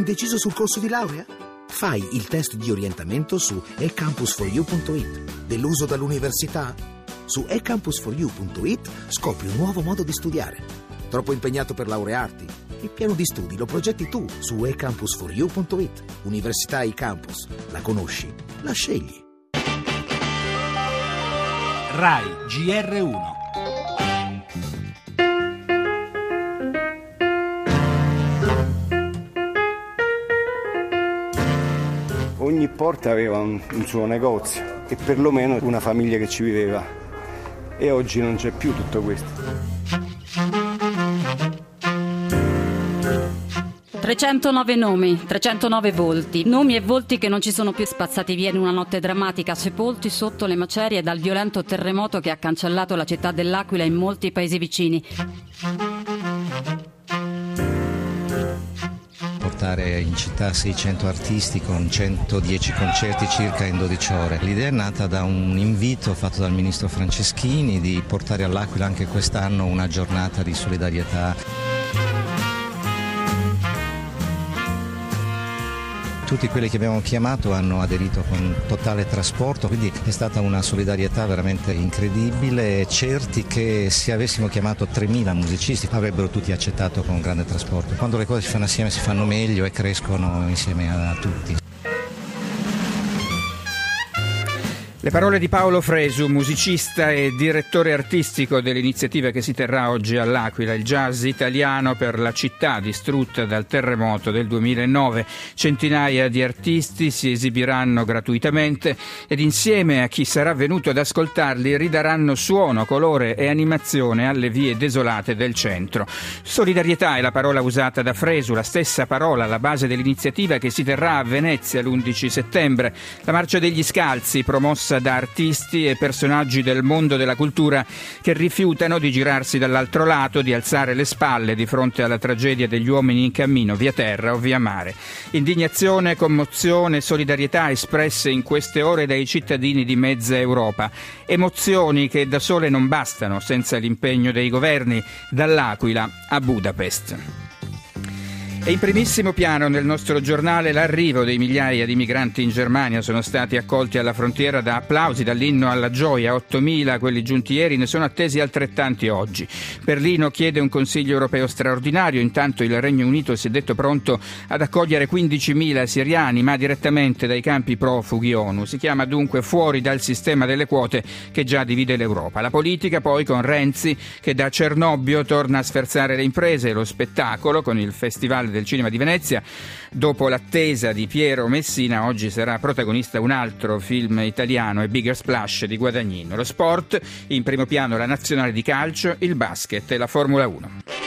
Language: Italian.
Indeciso sul corso di laurea? Fai il test di orientamento su ecampus4u.it. Deluso dall'università? Su ecampus4u.it scopri un nuovo modo di studiare. Troppo impegnato per laurearti? Il piano di studi lo progetti tu su ecampus4u.it. Università eCampus. La conosci? La scegli. RAI GR1 Ogni porta aveva un, un suo negozio e perlomeno una famiglia che ci viveva. E oggi non c'è più tutto questo. 309 nomi, 309 volti, nomi e volti che non ci sono più spazzati via in una notte drammatica, sepolti sotto le macerie dal violento terremoto che ha cancellato la città dell'Aquila e molti paesi vicini. Portare in città 600 artisti con 110 concerti circa in 12 ore. L'idea è nata da un invito fatto dal ministro Franceschini di portare all'Aquila anche quest'anno una giornata di solidarietà. Tutti quelli che abbiamo chiamato hanno aderito con totale trasporto, quindi è stata una solidarietà veramente incredibile, certi che se avessimo chiamato 3.000 musicisti avrebbero tutti accettato con grande trasporto. Quando le cose si fanno assieme si fanno meglio e crescono insieme a tutti. Le parole di Paolo Fresu, musicista e direttore artistico dell'iniziativa che si terrà oggi all'Aquila, il jazz italiano per la città distrutta dal terremoto del 2009. Centinaia di artisti si esibiranno gratuitamente ed insieme a chi sarà venuto ad ascoltarli ridaranno suono, colore e animazione alle vie desolate del centro. Solidarietà è la parola usata da Fresu, la stessa parola alla base dell'iniziativa che si terrà a Venezia l'11 settembre. La Marcia degli Scalzi, promossa promossa da artisti e personaggi del mondo della cultura che rifiutano di girarsi dall'altro lato, di alzare le spalle di fronte alla tragedia degli uomini in cammino via terra o via mare. Indignazione, commozione, solidarietà espresse in queste ore dai cittadini di mezza Europa. Emozioni che da sole non bastano senza l'impegno dei governi, dall'Aquila a Budapest. È in primissimo piano nel nostro giornale l'arrivo dei migliaia di migranti in Germania. Sono stati accolti alla frontiera da applausi, dall'inno alla gioia. 8.000 quelli giunti ieri, ne sono attesi altrettanti oggi. Berlino chiede un Consiglio europeo straordinario. Intanto il Regno Unito si è detto pronto ad accogliere 15.000 siriani, ma direttamente dai campi profughi ONU. Si chiama dunque fuori dal sistema delle quote che già divide l'Europa. La politica poi con Renzi che da Cernobbio torna a sferzare le imprese e lo spettacolo con il Festival del Cinema di Venezia. Dopo l'attesa di Piero Messina, oggi sarà protagonista un altro film italiano, e Bigger Splash di Guadagnino. Lo sport, in primo piano la nazionale di calcio, il basket e la Formula 1.